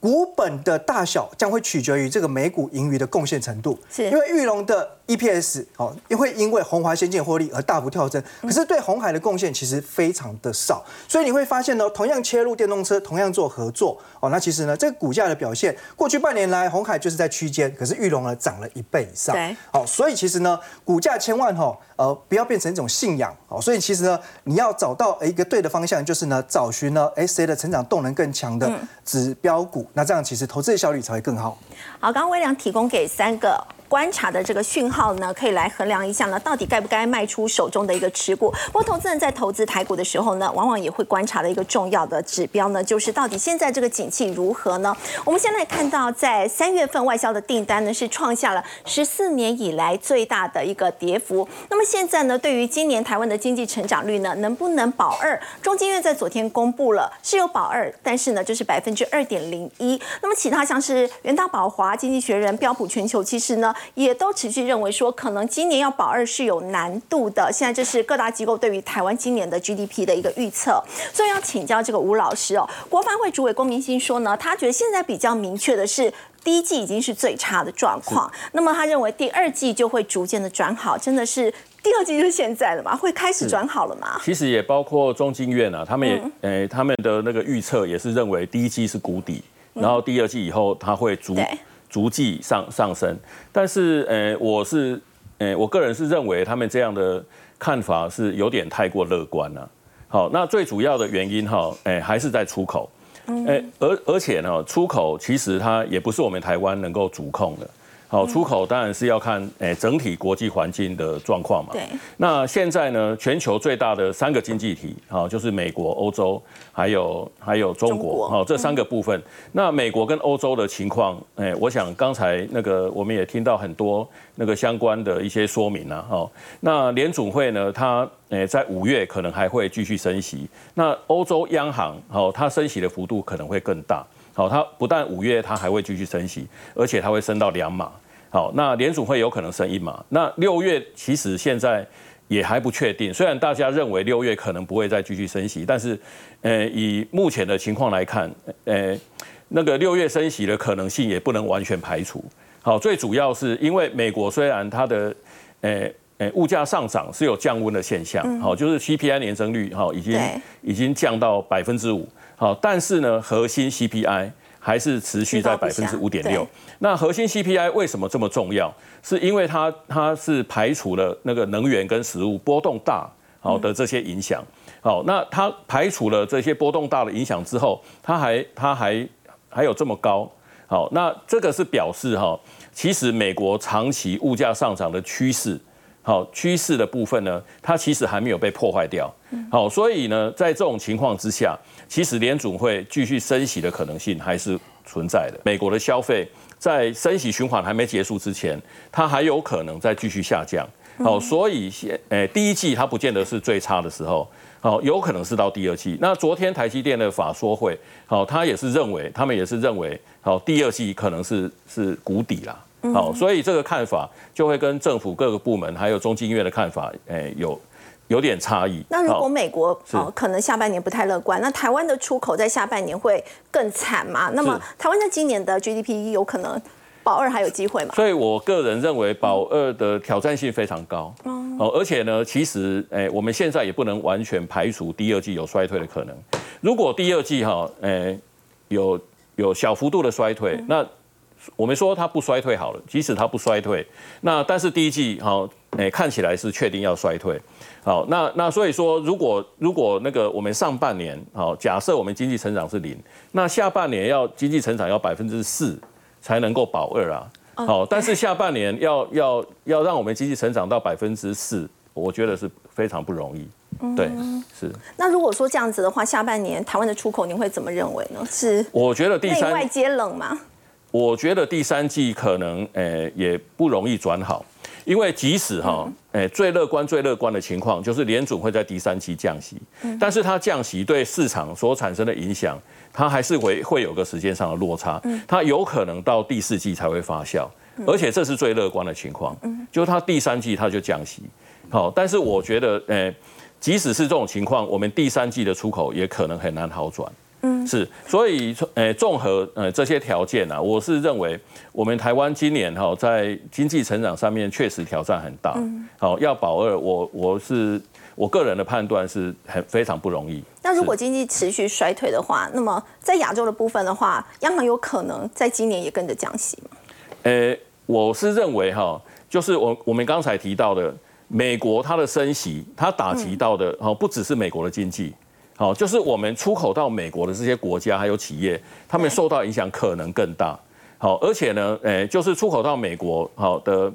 股本的大小将会取决于这个每股盈余的贡献程度，是。因为玉龙的 EPS 哦，也会因为红华先进获利而大幅跳增，可是对红海的贡献其实非常的少，所以你会发现呢，同样切入电动车，同样做合作哦，那其实呢，这个股价的表现，过去半年来红海就是在区间，可是玉龙呢涨了一倍以上，对，好，所以其实呢，股价千万哈，呃，不要变成一种信仰。哦，所以其实呢，你要找到一个对的方向，就是呢，找寻呢，哎，谁的成长动能更强的指标股，那这样其实投资的效率才会更好。好，刚刚微良提供给三个。观察的这个讯号呢，可以来衡量一下呢，到底该不该卖出手中的一个持股。不过，投资人在投资台股的时候呢，往往也会观察的一个重要的指标呢，就是到底现在这个景气如何呢？我们先来看到，在三月份外销的订单呢，是创下了十四年以来最大的一个跌幅。那么现在呢，对于今年台湾的经济成长率呢，能不能保二？中金院在昨天公布了是有保二，但是呢，就是百分之二点零一。那么其他像是元大宝华、经济学人、标普全球，其实呢。也都持续认为说，可能今年要保二是有难度的。现在这是各大机构对于台湾今年的 GDP 的一个预测，所以要请教这个吴老师哦。国发会主委龚明鑫说呢，他觉得现在比较明确的是，第一季已经是最差的状况，那么他认为第二季就会逐渐的转好。真的是第二季就是现在了嘛？会开始转好了吗？其实也包括中经院啊，他们也诶，他们的那个预测也是认为第一季是谷底，然后第二季以后它会逐。逐季上上升，但是，呃，我是，呃，我个人是认为他们这样的看法是有点太过乐观了。好，那最主要的原因哈，哎，还是在出口，哎，而而且呢，出口其实它也不是我们台湾能够主控的。好，出口当然是要看诶整体国际环境的状况嘛。对。那现在呢，全球最大的三个经济体，好，就是美国、欧洲，还有还有中国，好，这三个部分。那美国跟欧洲的情况，诶，我想刚才那个我们也听到很多那个相关的一些说明了，哈。那联总会呢，它诶在五月可能还会继续升息。那欧洲央行，好，它升息的幅度可能会更大。好，它不但五月它还会继续升息，而且它会升到两码。好，那联储会有可能升一码。那六月其实现在也还不确定，虽然大家认为六月可能不会再继续升息，但是，呃，以目前的情况来看，呃，那个六月升息的可能性也不能完全排除。好，最主要是因为美国虽然它的，呃，呃，物价上涨是有降温的现象，好，就是 CPI 年增率哈已经已经降到百分之五，好，但是呢，核心 CPI。还是持续在百分之五点六。那核心 CPI 为什么这么重要？是因为它它是排除了那个能源跟食物波动大好的这些影响。好，那它排除了这些波动大的影响之后，它还它还还有这么高。好，那这个是表示哈，其实美国长期物价上涨的趋势，好趋势的部分呢，它其实还没有被破坏掉。好，所以呢，在这种情况之下。其实联总会继续升息的可能性还是存在的。美国的消费在升息循环还没结束之前，它还有可能再继续下降。好，所以先诶，第一季它不见得是最差的时候，好，有可能是到第二季。那昨天台积电的法说会，好，他也是认为，他们也是认为，好，第二季可能是是谷底啦。好，所以这个看法就会跟政府各个部门还有中经院的看法，诶，有。有点差异。那如果美国哦，可能下半年不太乐观，那台湾的出口在下半年会更惨嘛？那么台湾在今年的 GDP 有可能保二还有机会吗？所以我个人认为保二的挑战性非常高。哦，而且呢，其实诶，我们现在也不能完全排除第二季有衰退的可能。如果第二季哈，诶，有有小幅度的衰退，那我们说它不衰退好了，即使它不衰退，那但是第一季哈，诶，看起来是确定要衰退。好，那那所以说，如果如果那个我们上半年，好，假设我们经济成长是零，那下半年要经济成长要百分之四才能够保二啊。好，但是下半年要要要让我们经济成长到百分之四，我觉得是非常不容易。对，是。那如果说这样子的话，下半年台湾的出口，您会怎么认为呢？是？我觉得第三外皆冷吗？我觉得第三季可能诶也不容易转好。因为即使哈，诶，最乐观、最乐观的情况就是联总会在第三期降息，但是它降息对市场所产生的影响，它还是会会有个时间上的落差，它有可能到第四季才会发酵，而且这是最乐观的情况，就是它第三季它就降息，好，但是我觉得，诶，即使是这种情况，我们第三季的出口也可能很难好转。嗯，是，所以呃，综合呃这些条件啊，我是认为我们台湾今年哈在经济成长上面确实挑战很大，好要保二，我我是我个人的判断是很非常不容易。那如果经济持续衰退的话，那么在亚洲的部分的话，央行有可能在今年也跟着降息吗？呃，我是认为哈，就是我我们刚才提到的，美国它的升息，它打击到的哦，不只是美国的经济。好，就是我们出口到美国的这些国家还有企业，他们受到影响可能更大。好，而且呢，诶，就是出口到美国好的，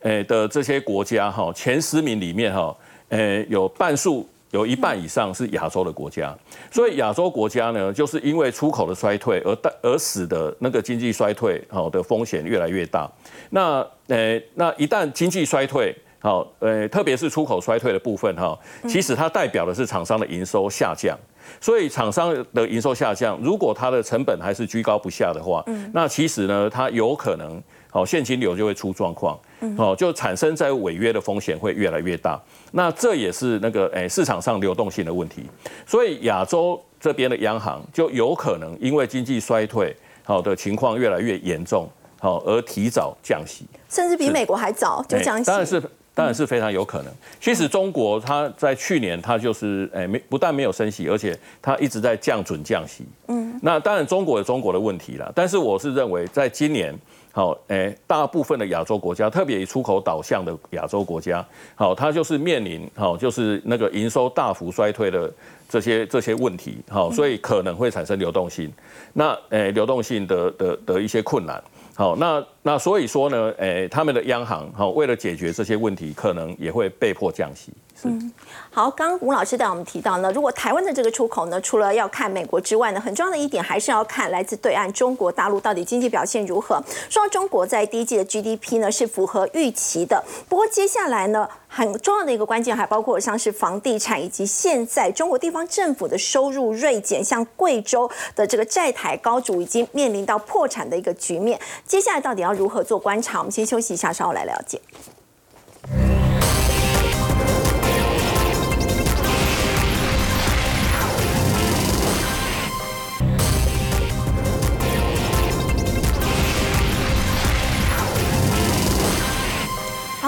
诶的这些国家哈，前十名里面哈，诶有半数有一半以上是亚洲的国家，所以亚洲国家呢，就是因为出口的衰退而带而使得那个经济衰退好的风险越来越大。那诶，那一旦经济衰退，好，呃，特别是出口衰退的部分哈，其实它代表的是厂商的营收下降，所以厂商的营收下降，如果它的成本还是居高不下的话，那其实呢，它有可能，好现金流就会出状况，哦，就产生在违约的风险会越来越大，那这也是那个诶市场上流动性的问题，所以亚洲这边的央行就有可能因为经济衰退好的情况越来越严重，好而提早降息，甚至比美国还早就降息，当然是。当然是非常有可能。其实中国它在去年它就是诶没不但没有升息，而且它一直在降准降息。嗯，那当然中国有中国的问题了。但是我是认为在今年，好诶大部分的亚洲国家，特别以出口导向的亚洲国家，好它就是面临好就是那个营收大幅衰退的这些这些问题。好，所以可能会产生流动性。那诶流动性的的的一些困难。好，那那所以说呢，诶，他们的央行好，为了解决这些问题，可能也会被迫降息。嗯，好，刚刚吴老师带我们提到呢，如果台湾的这个出口呢，除了要看美国之外呢，很重要的一点还是要看来自对岸中国大陆到底经济表现如何。说到中国在第一季的 GDP 呢是符合预期的，不过接下来呢，很重要的一个关键还包括像是房地产以及现在中国地方政府的收入锐减，像贵州的这个债台高筑，已经面临到破产的一个局面。接下来到底要如何做观察？我们先休息一下，稍后来了解。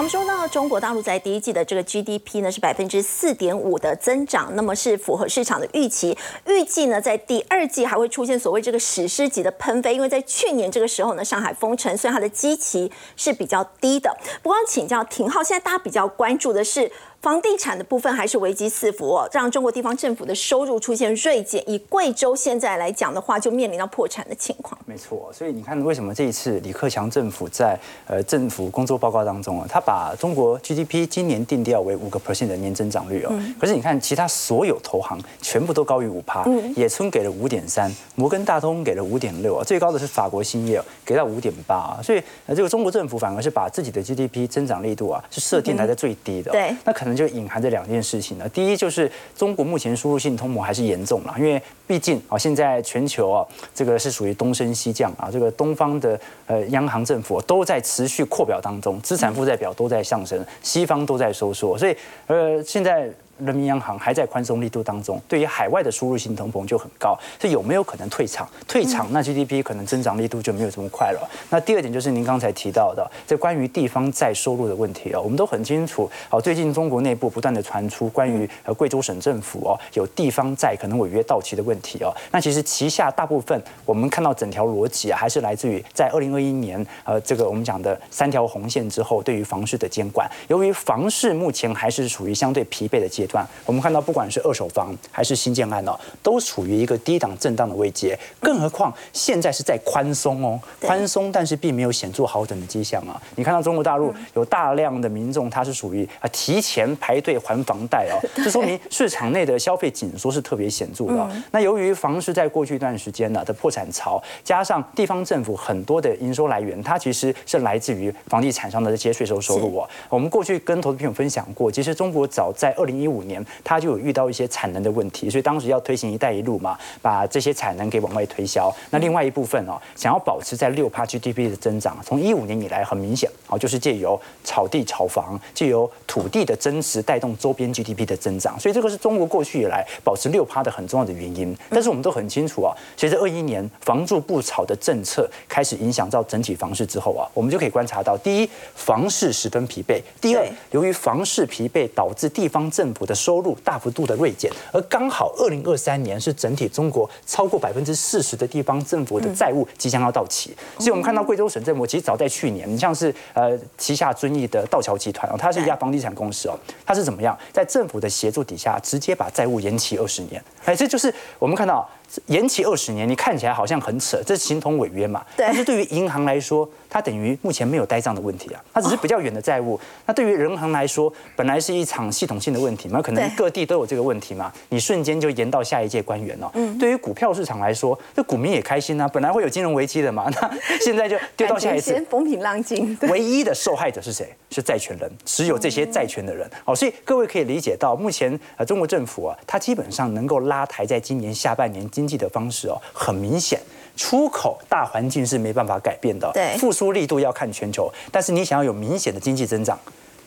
们说到中国大陆在第一季的这个 GDP 呢是百分之四点五的增长，那么是符合市场的预期。预计呢在第二季还会出现所谓这个史诗级的喷飞，因为在去年这个时候呢上海封城，所以它的基期是比较低的。不光请教廷浩，现在大家比较关注的是。房地产的部分还是危机四伏哦，让中国地方政府的收入出现锐减。以贵州现在来讲的话，就面临到破产的情况。没错，所以你看，为什么这一次李克强政府在呃政府工作报告当中啊，他把中国 GDP 今年定调为五个 percent 的年增长率哦。可是你看，其他所有投行全部都高于五趴，野村给了五点三，摩根大通给了五点六啊，最高的是法国兴业给到五点八啊。所以呃，这个中国政府反而是把自己的 GDP 增长力度啊是设定来在最低的。对，那可能。就隐含着两件事情呢。第一就是中国目前输入性通膨还是严重了，因为毕竟啊，现在全球啊，这个是属于东升西降啊，这个东方的呃央行政府都在持续扩表当中，资产负债表都在上升，西方都在收缩，所以呃现在。人民银行还在宽松力度当中，对于海外的输入性通膨就很高，所以有没有可能退场？退场，那 GDP 可能增长力度就没有这么快了。那第二点就是您刚才提到的，这关于地方债收入的问题哦，我们都很清楚。好，最近中国内部不断的传出关于呃贵州省政府哦有地方债可能违约到期的问题哦。那其实旗下大部分我们看到整条逻辑啊，还是来自于在二零二一年呃这个我们讲的三条红线之后对于房市的监管。由于房市目前还是处于相对疲惫的阶。段，我们看到不管是二手房还是新建案呢，都处于一个低档震荡的位阶。更何况现在是在宽松哦，宽松，但是并没有显著好转的迹象啊。你看到中国大陆有大量的民众，他是属于啊提前排队还房贷哦，[LAUGHS] 这说明市场内的消费紧缩是特别显著的。那由于房市在过去一段时间呢的破产潮，加上地方政府很多的营收来源，它其实是来自于房地产上的这些税收收入哦。我们过去跟投资朋友分享过，其实中国早在二零一五。五年，它就有遇到一些产能的问题，所以当时要推行“一带一路”嘛，把这些产能给往外推销。那另外一部分哦，想要保持在六趴 GDP 的增长，从一五年以来很明显，哦，就是借由炒地炒房，借由土地的增值带动周边 GDP 的增长，所以这个是中国过去以来保持六趴的很重要的原因。但是我们都很清楚啊，随着二一年房住不炒的政策开始影响到整体房市之后啊，我们就可以观察到，第一，房市十分疲惫；第二，由于房市疲惫，导致地方政府的收入大幅度的锐减，而刚好二零二三年是整体中国超过百分之四十的地方政府的债务即将要到期，所以我们看到贵州省政府其实早在去年，你像是呃旗下遵义的道桥集团哦，它是一家房地产公司哦，它是怎么样？在政府的协助底下，直接把债务延期二十年，哎，这就是我们看到。延期二十年，你看起来好像很扯，这是形同违约嘛？对。但是对于银行来说，它等于目前没有呆账的问题啊，它只是比较远的债务。那对于人行来说，本来是一场系统性的问题嘛，可能各地都有这个问题嘛，你瞬间就延到下一届官员了。嗯。对于股票市场来说，这股民也开心啊，本来会有金融危机的嘛，那现在就丢到下一次。风平浪静。唯一的受害者是谁？是债权人，持有这些债权的人。哦，所以各位可以理解到，目前呃中国政府啊，它基本上能够拉抬在今年下半年经济的方式哦。很明显，出口大环境是没办法改变的，对，复苏力度要看全球。但是你想要有明显的经济增长。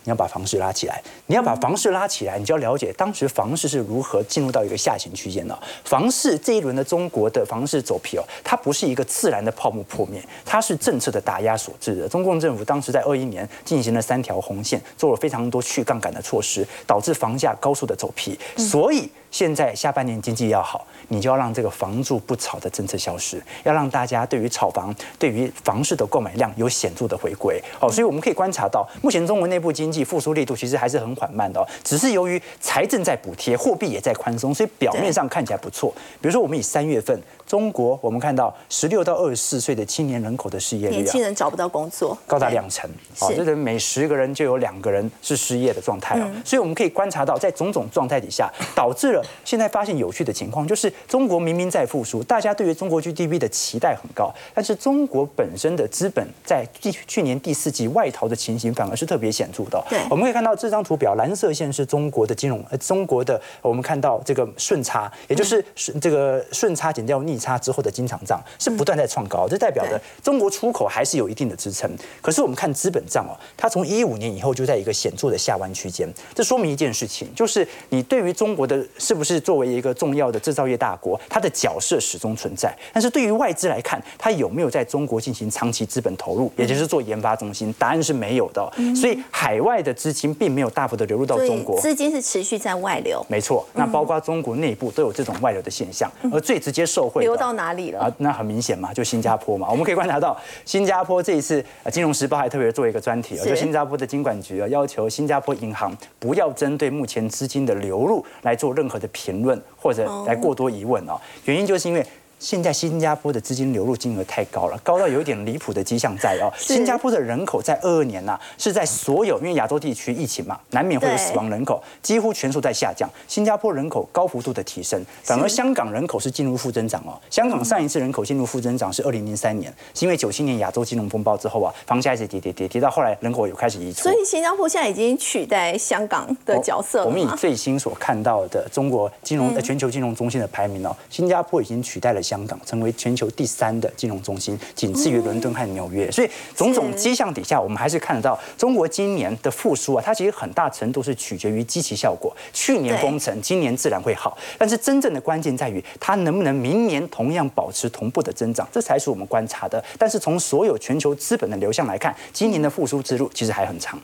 你要把房市拉起来，你要把房市拉起来，你就要了解当时房市是如何进入到一个下行区间的。房市这一轮的中国的房市走皮哦，它不是一个自然的泡沫破灭，它是政策的打压所致的。中共政府当时在二一年进行了三条红线，做了非常多去杠杆的措施，导致房价高速的走皮。所以现在下半年经济要好，你就要让这个房住不炒的政策消失，要让大家对于炒房、对于房市的购买量有显著的回归。哦，所以我们可以观察到，目前中国内部经济。复苏力度其实还是很缓慢的哦，只是由于财政在补贴，货币也在宽松，所以表面上看起来不错。比如说，我们以三月份中国，我们看到十六到二十四岁的青年人口的失业率，年轻人找不到工作，高达两成，哦，这人每十个人就有两个人是失业的状态哦。所以我们可以观察到，在种种状态底下，导致了现在发现有趣的情况，就是中国明明在复苏，大家对于中国 GDP 的期待很高，但是中国本身的资本在去去年第四季外逃的情形反而是特别显著的。对，我们可以看到这张图表，蓝色线是中国的金融，呃，中国的我们看到这个顺差，也就是这个顺差减掉逆差之后的经常账是不断在创高，这代表着中国出口还是有一定的支撑。可是我们看资本账哦，它从一五年以后就在一个显著的下弯区间，这说明一件事情，就是你对于中国的是不是作为一个重要的制造业大国，它的角色始终存在。但是对于外资来看，它有没有在中国进行长期资本投入，也就是做研发中心？答案是没有的。所以海外的资金并没有大幅的流入到中国，资金是持续在外流。没错，那包括中国内部都有这种外流的现象，而最直接受惠流到哪里了？啊，那很明显嘛，就新加坡嘛。我们可以观察到，新加坡这一次，《金融时报》还特别做一个专题，就新加坡的金管局啊，要求新加坡银行不要针对目前资金的流入来做任何的评论或者来过多疑问哦。原因就是因为。现在新加坡的资金流入金额太高了，高到有一点离谱的迹象在哦。新加坡的人口在二二年呐，是在所有因为亚洲地区疫情嘛，难免会有死亡人口，几乎全数在下降。新加坡人口高幅度的提升，反而香港人口是进入负增长哦。香港上一次人口进入负增长是二零零三年，是因为九七年亚洲金融风暴之后啊，房价一直跌跌跌跌到后来人口有开始移出。所以新加坡现在已经取代香港的角色了。我们以最新所看到的中国金融呃全球金融中心的排名哦，新加坡已经取代了。香港成为全球第三的金融中心，仅次于伦敦和纽约。所以种种迹象底下，我们还是看得到中国今年的复苏啊，它其实很大程度是取决于积极效果。去年封城，今年自然会好。但是真正的关键在于它能不能明年同样保持同步的增长，这才是我们观察的。但是从所有全球资本的流向来看，今年的复苏之路其实还很长。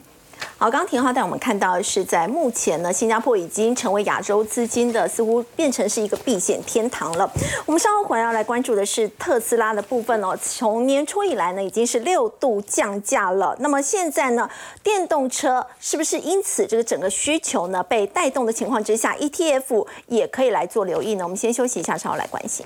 好，刚刚田浩带我们看到是，在目前呢，新加坡已经成为亚洲资金的，似乎变成是一个避险天堂了。我们稍后回来要来关注的是特斯拉的部分哦。从年初以来呢，已经是六度降价了。那么现在呢，电动车是不是因此这个整个需求呢被带动的情况之下，ETF 也可以来做留意呢？我们先休息一下，稍后来关心。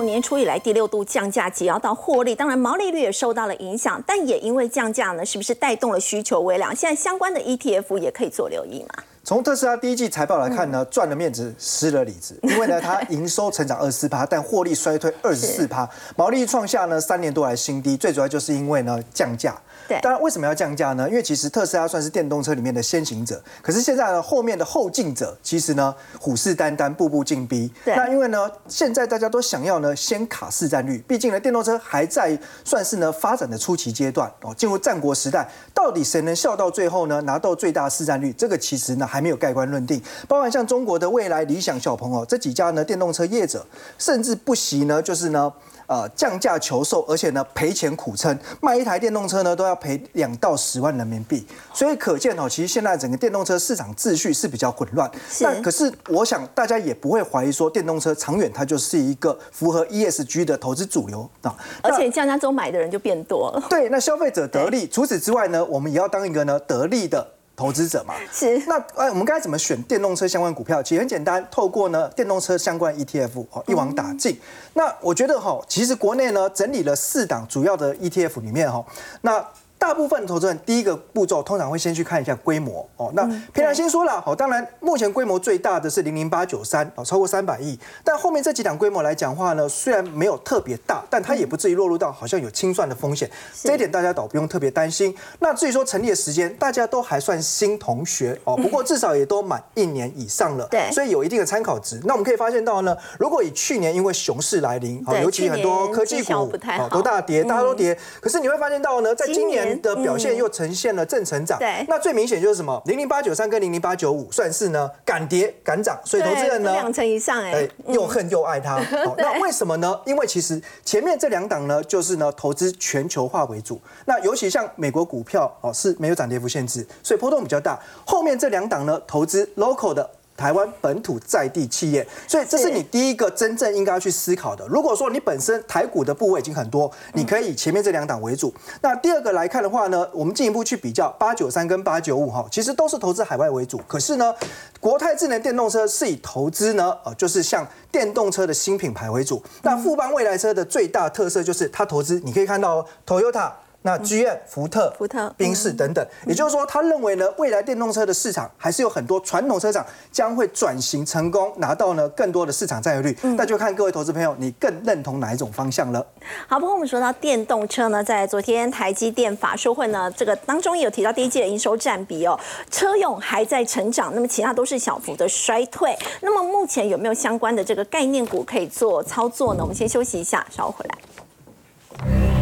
从年初以来第六度降价，只要到获利，当然毛利率也受到了影响，但也因为降价呢，是不是带动了需求微量？现在相关的 ETF 也可以做留意嘛？从特斯拉第一季财报来看呢，赚了面子，失了里子，因为呢，它营收成长二十四趴，但获利衰退二十四趴，毛利创下呢三年多来新低，最主要就是因为呢降价。当然，为什么要降价呢？因为其实特斯拉算是电动车里面的先行者，可是现在呢，后面的后进者其实呢虎视眈眈，步步进逼。那因为呢，现在大家都想要呢先卡市占率，毕竟呢电动车还在算是呢发展的初期阶段哦，进入战国时代，到底谁能笑到最后呢？拿到最大市占率，这个其实呢还没有盖棺论定。包含像中国的未来、理想、小鹏哦这几家呢电动车业者，甚至不惜呢就是呢。呃，降价求售，而且呢赔钱苦撑，卖一台电动车呢都要赔两到十万人民币，所以可见哦，其实现在整个电动车市场秩序是比较混乱。那可是我想大家也不会怀疑说电动车长远它就是一个符合 ESG 的投资主流啊。而且降价之后买的人就变多了。对，那消费者得利。除此之外呢，我们也要当一个呢得利的。投资者嘛，是那哎，我们该怎么选电动车相关股票？其实很简单，透过呢电动车相关 ETF 哦一网打尽。那我觉得哈，其实国内呢整理了四档主要的 ETF 里面哈，那。大部分投资人第一个步骤通常会先去看一下规模哦。那平常先说了哦，当然目前规模最大的是零零八九三哦，超过三百亿。但后面这几档规模来讲话呢，虽然没有特别大，但它也不至于落入到好像有清算的风险。这一点大家倒不用特别担心。那至于说成立的时间，大家都还算新同学哦，[LAUGHS] 不过至少也都满一年以上了。对，所以有一定的参考值。那我们可以发现到呢，如果以去年因为熊市来临啊，尤其很多科技股哦都大跌，大家都跌。可是你会发现到呢，在今年。的表现又呈现了正成长，对，那最明显就是什么？零零八九三跟零零八九五算是呢敢跌敢涨，所以投资人呢两成以上哎，又恨又爱它。[LAUGHS] 那为什么呢？因为其实前面这两档呢，就是呢投资全球化为主，那尤其像美国股票哦是没有涨跌幅限制，所以波动比较大。后面这两档呢，投资 local 的。台湾本土在地企业，所以这是你第一个真正应该要去思考的。如果说你本身台股的部位已经很多，你可以前面这两档为主。那第二个来看的话呢，我们进一步去比较八九三跟八九五哈，其实都是投资海外为主。可是呢，国泰智能电动车是以投资呢，呃，就是像电动车的新品牌为主。那富邦未来车的最大特色就是它投资，你可以看到 Toyota。那 GM、福特、福特、宾士等等，也就是说，他认为呢，未来电动车的市场还是有很多传统车厂将会转型成功，拿到呢更多的市场占有率。那就看各位投资朋友，你更认同哪一种方向了。好，不过我们说到电动车呢，在昨天台积电法说会呢，这个当中也有提到第一季的营收占比哦，车用还在成长，那么其他都是小幅的衰退。那么目前有没有相关的这个概念股可以做操作呢？我们先休息一下，稍后回来。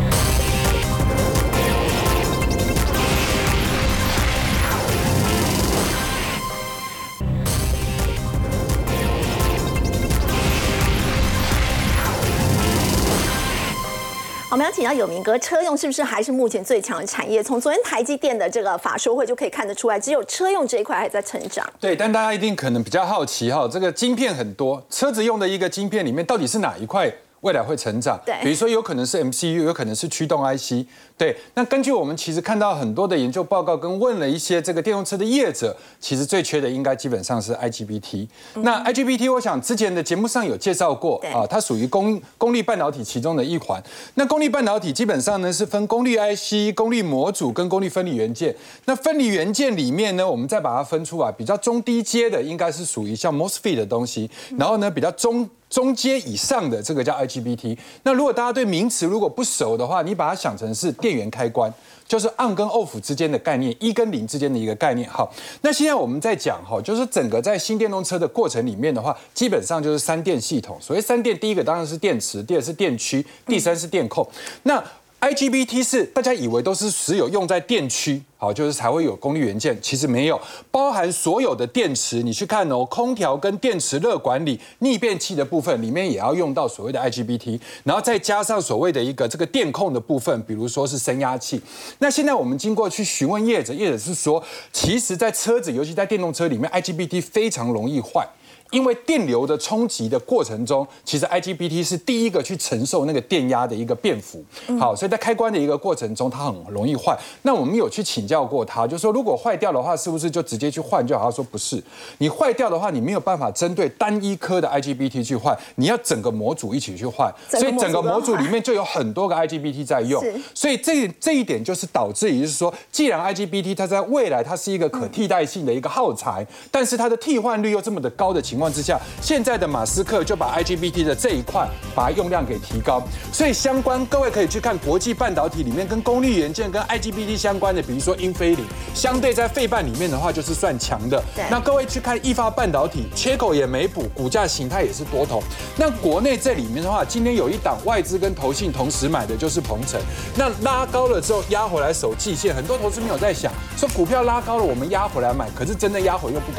我们要请教有明哥，车用是不是还是目前最强的产业？从昨天台积电的这个法说会就可以看得出来，只有车用这一块还在成长。对，但大家一定可能比较好奇哈，这个晶片很多，车子用的一个晶片里面到底是哪一块？未来会成长，对，比如说有可能是 MCU，有可能是驱动 IC，对。那根据我们其实看到很多的研究报告，跟问了一些这个电动车的业者，其实最缺的应该基本上是 IGBT。那 IGBT，我想之前的节目上有介绍过啊，它属于功功率半导体其中的一环。那功率半导体基本上呢是分功率 IC、功率模组跟功率分离元件。那分离元件里面呢，我们再把它分出来，比较中低阶的应该是属于像 MOSFET 的东西，然后呢比较中。中阶以上的这个叫 IGBT。那如果大家对名词如果不熟的话，你把它想成是电源开关，就是 on 跟 off 之间的概念，一跟零之间的一个概念。好，那现在我们在讲哈，就是整个在新电动车的过程里面的话，基本上就是三电系统。所谓三电，第一个当然是电池，第二是电驱，第三是电控。那 IGBT 是大家以为都是只有用在电区，好，就是才会有功率元件，其实没有，包含所有的电池，你去看哦，空调跟电池热管理逆变器的部分里面也要用到所谓的 IGBT，然后再加上所谓的一个这个电控的部分，比如说是升压器。那现在我们经过去询问业者，业者是说，其实在车子，尤其在电动车里面，IGBT 非常容易坏。因为电流的冲击的过程中，其实 IGBT 是第一个去承受那个电压的一个变幅。好，所以在开关的一个过程中，它很容易坏。那我们有去请教过他，就说如果坏掉的话，是不是就直接去换就好？他说不是，你坏掉的话，你没有办法针对单一颗的 IGBT 去换，你要整个模组一起去换。所以整个模组里面就有很多个 IGBT 在用。所以这这一点就是导致，也就是说，既然 IGBT 它在未来它是一个可替代性的一个耗材，但是它的替换率又这么的高的情况之下，现在的马斯克就把 IGBT 的这一块把它用量给提高。所以相关各位可以去看国际半导体里面跟功率元件跟 IGBT 相关的，比如说英飞凌，相对在费半里面的话就是算强的。那各位去看易发半导体，缺口也没补，股价形态也是多头。那国内这里面的话，今天有一档外资跟投信同时买的就是鹏程，那拉高了之后压回来守季线，很多投资没有在想说股票拉高了我们压回来买，可是真的压回又不敢